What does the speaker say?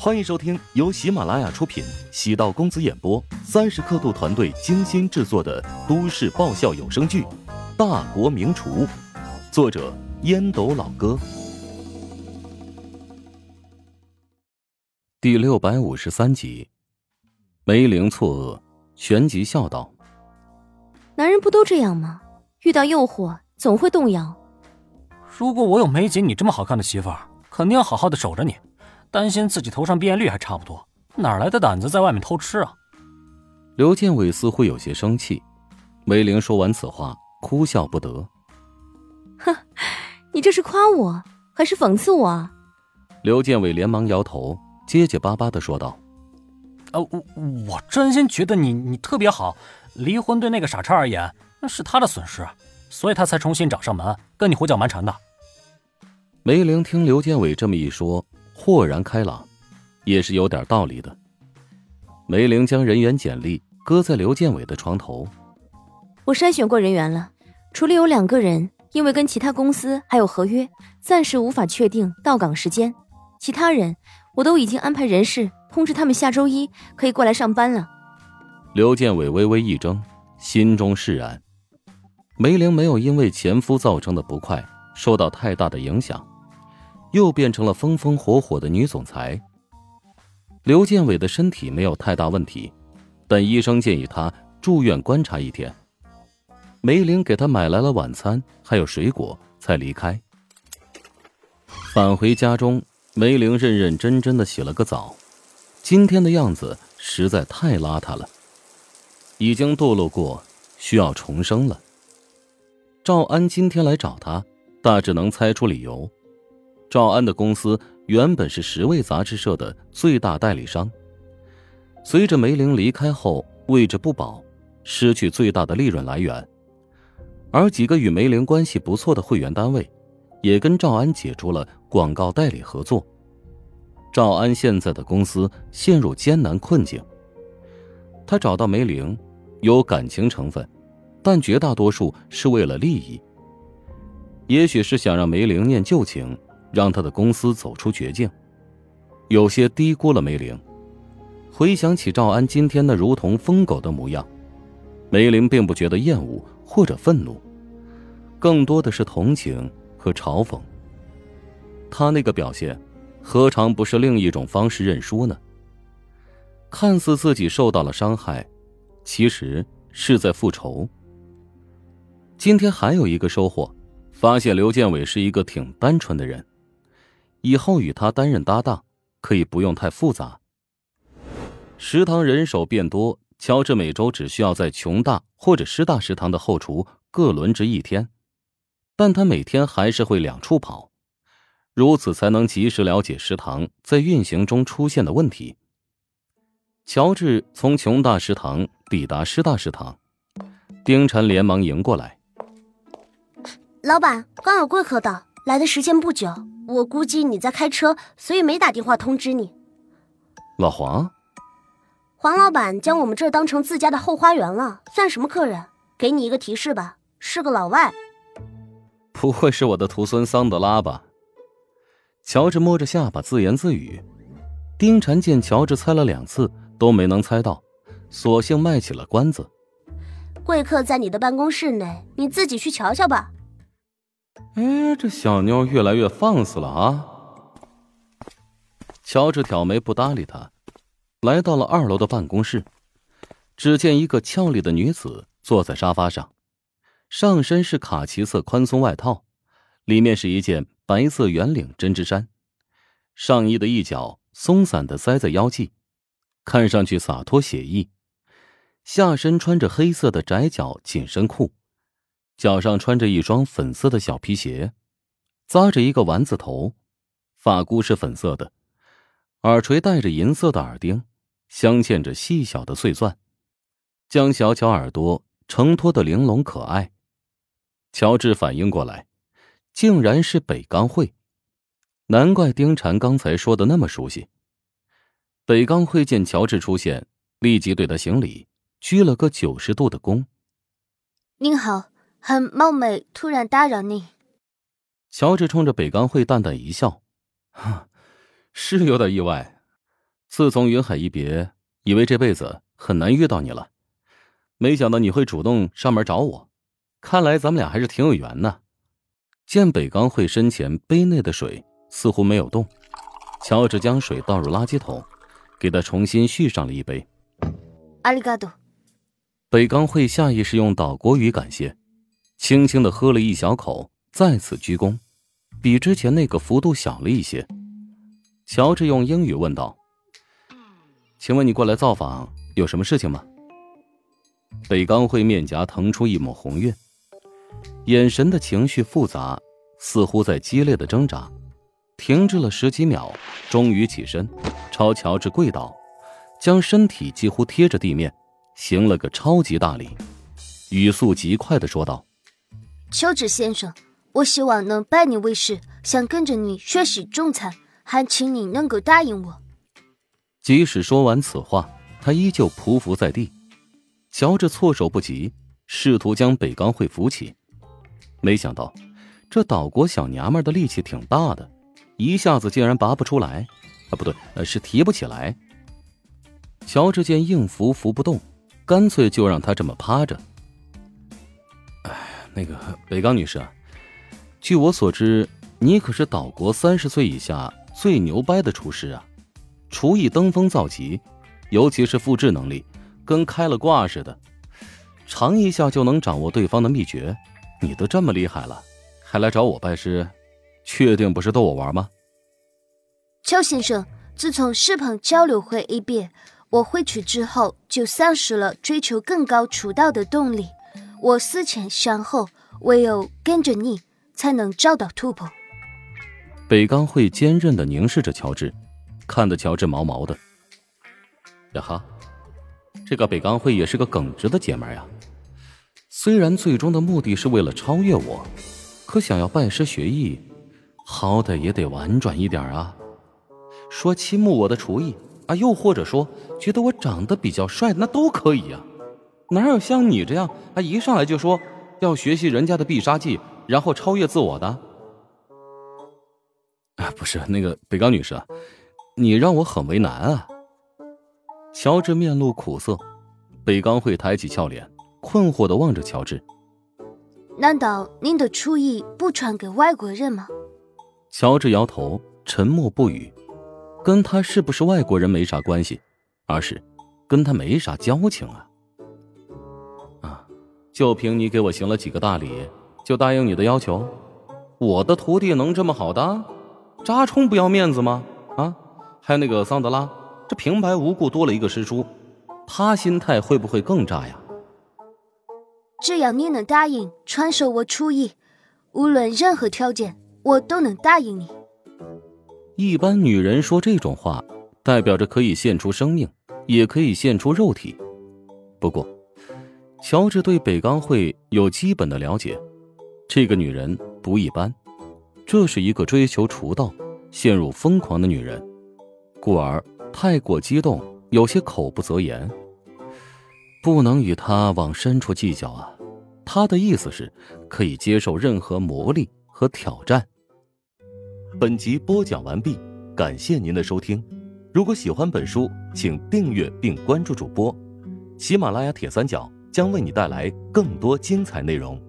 欢迎收听由喜马拉雅出品、喜道公子演播、三十刻度团队精心制作的都市爆笑有声剧《大国名厨》，作者烟斗老哥，第六百五十三集。梅玲错愕，旋即笑道：“男人不都这样吗？遇到诱惑总会动摇。如果我有梅姐你这么好看的媳妇儿，肯定要好好的守着你。”担心自己头上变异率还差不多，哪来的胆子在外面偷吃啊？刘建伟似乎有些生气。梅玲说完此话，哭笑不得。哼，你这是夸我还是讽刺我啊？刘建伟连忙摇头，结结巴巴的说道：“呃，我我真心觉得你你特别好，离婚对那个傻叉而言那是他的损失，所以他才重新找上门跟你胡搅蛮缠的。”梅玲听刘建伟这么一说。豁然开朗，也是有点道理的。梅玲将人员简历搁在刘建伟的床头。我筛选过人员了，除了有两个人因为跟其他公司还有合约，暂时无法确定到岗时间，其他人我都已经安排人事通知他们下周一可以过来上班了。刘建伟微微一怔，心中释然。梅玲没有因为前夫造成的不快受到太大的影响。又变成了风风火火的女总裁。刘建伟的身体没有太大问题，但医生建议他住院观察一天。梅玲给他买来了晚餐，还有水果，才离开。返回家中，梅玲认认真真的洗了个澡。今天的样子实在太邋遢了，已经堕落过，需要重生了。赵安今天来找他，大致能猜出理由。赵安的公司原本是十位杂志社的最大代理商，随着梅玲离开后，位置不保，失去最大的利润来源。而几个与梅玲关系不错的会员单位，也跟赵安解除了广告代理合作。赵安现在的公司陷入艰难困境。他找到梅玲，有感情成分，但绝大多数是为了利益。也许是想让梅玲念旧情。让他的公司走出绝境，有些低估了梅玲。回想起赵安今天那如同疯狗的模样，梅玲并不觉得厌恶或者愤怒，更多的是同情和嘲讽。他那个表现，何尝不是另一种方式认输呢？看似自己受到了伤害，其实是在复仇。今天还有一个收获，发现刘建伟是一个挺单纯的人。以后与他担任搭档，可以不用太复杂。食堂人手变多，乔治每周只需要在琼大或者师大食堂的后厨各轮值一天，但他每天还是会两处跑，如此才能及时了解食堂在运行中出现的问题。乔治从琼大食堂抵达师大食堂，丁晨连忙迎过来：“老板，刚有贵客到，来的时间不久。”我估计你在开车，所以没打电话通知你。老黄，黄老板将我们这儿当成自家的后花园了，算什么客人？给你一个提示吧，是个老外。不会是我的徒孙桑德拉吧？乔治摸着下巴自言自语。丁婵见乔治猜了两次都没能猜到，索性卖起了关子。贵客在你的办公室内，你自己去瞧瞧吧。哎，这小妞越来越放肆了啊！乔治挑眉不搭理他，来到了二楼的办公室。只见一个俏丽的女子坐在沙发上，上身是卡其色宽松外套，里面是一件白色圆领针织衫，上衣的一角松散的塞在腰际，看上去洒脱写意。下身穿着黑色的窄脚紧身裤。脚上穿着一双粉色的小皮鞋，扎着一个丸子头，发箍是粉色的，耳垂戴着银色的耳钉，镶嵌着细小的碎钻，将小巧耳朵承托的玲珑可爱。乔治反应过来，竟然是北钢会，难怪丁婵刚才说的那么熟悉。北钢会见乔治出现，立即对他行礼，鞠了个九十度的躬。您好。很冒昧，突然打扰你。乔治冲着北钢会淡淡一笑：“是有点意外，自从云海一别，以为这辈子很难遇到你了，没想到你会主动上门找我，看来咱们俩还是挺有缘呢。见北冈会身前杯内的水似乎没有动，乔治将水倒入垃圾桶，给他重新续上了一杯。阿里嘎多。北冈会下意识用岛国语感谢，轻轻的喝了一小口，再次鞠躬，比之前那个幅度小了一些。乔治用英语问道：“请问你过来造访有什么事情吗？”北刚会面颊腾出一抹红晕，眼神的情绪复杂，似乎在激烈的挣扎，停滞了十几秒，终于起身，朝乔治跪倒，将身体几乎贴着地面。行了个超级大礼，语速极快的说道：“乔治先生，我希望能拜你为师，想跟着你学习种菜，还请你能够答应我。”即使说完此话，他依旧匍匐在地。乔治措手不及，试图将北冈会扶起，没想到这岛国小娘们的力气挺大的，一下子竟然拔不出来，啊，不对，是提不起来。乔治见硬扶扶不动。干脆就让他这么趴着。那个北冈女士啊，据我所知，你可是岛国三十岁以下最牛掰的厨师啊，厨艺登峰造极，尤其是复制能力，跟开了挂似的，尝一下就能掌握对方的秘诀。你都这么厉害了，还来找我拜师，确定不是逗我玩吗？邱先生，自从世朋交流会一别。我回去之后就丧失了追求更高厨道的动力。我思前想后，唯有跟着你才能找到突破。北冈会坚韧的凝视着乔治，看得乔治毛毛的。呀哈，这个北冈会也是个耿直的姐们呀。虽然最终的目的是为了超越我，可想要拜师学艺，好歹也得婉转一点啊。说倾慕我的厨艺。啊，又或者说觉得我长得比较帅，那都可以呀。哪有像你这样啊，一上来就说要学习人家的必杀技，然后超越自我的？啊，不是那个北冈女士，你让我很为难啊。乔治面露苦涩，北刚会抬起俏脸，困惑的望着乔治。难道您的厨艺不传给外国人吗？乔治摇头，沉默不语。跟他是不是外国人没啥关系，而是跟他没啥交情啊！啊，就凭你给我行了几个大礼，就答应你的要求？我的徒弟能这么好当？扎冲不要面子吗？啊，还有那个桑德拉，这平白无故多了一个师叔，他心态会不会更炸呀？只要你能答应传授我厨艺，无论任何条件，我都能答应你。一般女人说这种话，代表着可以献出生命，也可以献出肉体。不过，乔治对北钢会有基本的了解，这个女人不一般，这是一个追求厨道、陷入疯狂的女人，故而太过激动，有些口不择言。不能与她往深处计较啊！他的意思是，可以接受任何磨砺和挑战。本集播讲完毕，感谢您的收听。如果喜欢本书，请订阅并关注主播。喜马拉雅铁三角将为你带来更多精彩内容。